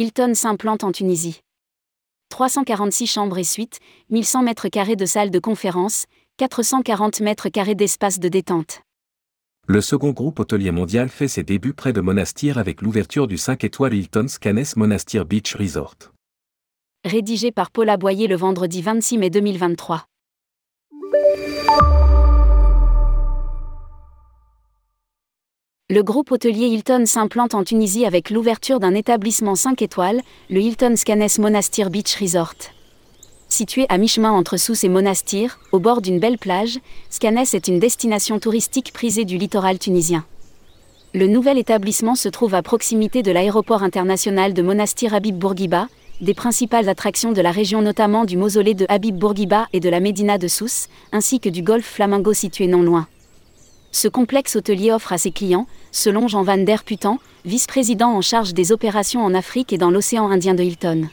Hilton s'implante en Tunisie. 346 chambres et suites, 1100 mètres carrés de salles de conférence, 440 mètres carrés d'espace de détente. Le second groupe hôtelier mondial fait ses débuts près de Monastir avec l'ouverture du 5 étoiles Hilton Scanes Monastir Beach Resort. Rédigé par Paula Boyer le vendredi 26 mai 2023. Le groupe hôtelier Hilton s'implante en Tunisie avec l'ouverture d'un établissement 5 étoiles, le Hilton Scanes Monastir Beach Resort. Situé à mi-chemin entre Sousse et Monastir, au bord d'une belle plage, Scanes est une destination touristique prisée du littoral tunisien. Le nouvel établissement se trouve à proximité de l'aéroport international de Monastir Habib Bourguiba, des principales attractions de la région notamment du mausolée de Habib Bourguiba et de la Médina de Sousse, ainsi que du golfe Flamingo situé non loin. Ce complexe hôtelier offre à ses clients, selon Jean Van Der Putan, vice-président en charge des opérations en Afrique et dans l'océan Indien de Hilton.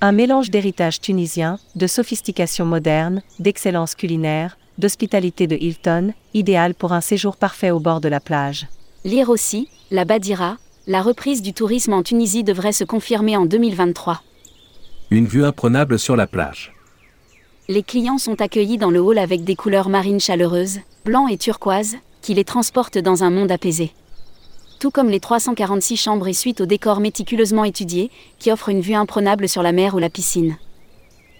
Un mélange d'héritage tunisien, de sophistication moderne, d'excellence culinaire, d'hospitalité de Hilton, idéal pour un séjour parfait au bord de la plage. Lire aussi, la Badira, la reprise du tourisme en Tunisie devrait se confirmer en 2023. Une vue imprenable sur la plage. Les clients sont accueillis dans le hall avec des couleurs marines chaleureuses, blanc et turquoise, qui les transportent dans un monde apaisé. Tout comme les 346 chambres et suites au décor méticuleusement étudié, qui offrent une vue imprenable sur la mer ou la piscine.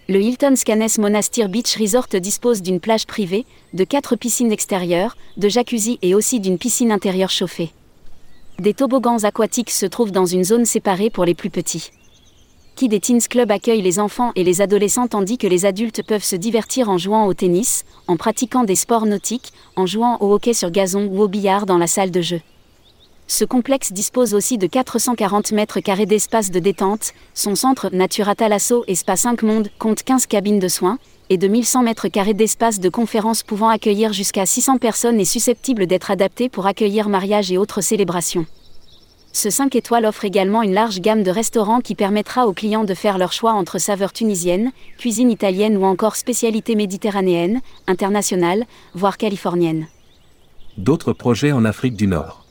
Le Hilton Scanes Monastir Beach Resort dispose d'une plage privée, de quatre piscines extérieures, de jacuzzi et aussi d'une piscine intérieure chauffée. Des toboggans aquatiques se trouvent dans une zone séparée pour les plus petits. Qui des Teens Club accueille les enfants et les adolescents tandis que les adultes peuvent se divertir en jouant au tennis, en pratiquant des sports nautiques, en jouant au hockey sur gazon ou au billard dans la salle de jeu. Ce complexe dispose aussi de 440 mètres carrés d'espace de détente, son centre Natura Talasso et Spa 5 Monde compte 15 cabines de soins, et de 1100 mètres carrés d'espace de conférence pouvant accueillir jusqu'à 600 personnes et susceptibles d'être adaptés pour accueillir mariage et autres célébrations. Ce 5 étoiles offre également une large gamme de restaurants qui permettra aux clients de faire leur choix entre saveurs tunisiennes, cuisine italienne ou encore spécialités méditerranéennes, internationales, voire californiennes. D'autres projets en Afrique du Nord.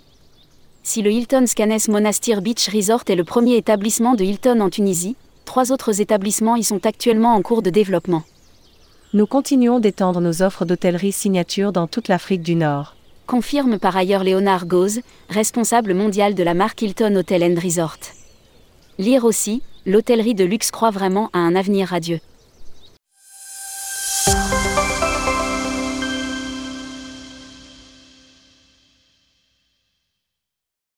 Si le Hilton Scanes Monastir Beach Resort est le premier établissement de Hilton en Tunisie, trois autres établissements y sont actuellement en cours de développement. Nous continuons d'étendre nos offres d'hôtellerie signature dans toute l'Afrique du Nord confirme par ailleurs Léonard Gauze, responsable mondial de la marque Hilton Hotel and Resort. Lire aussi, l'hôtellerie de luxe croit vraiment à un avenir radieux.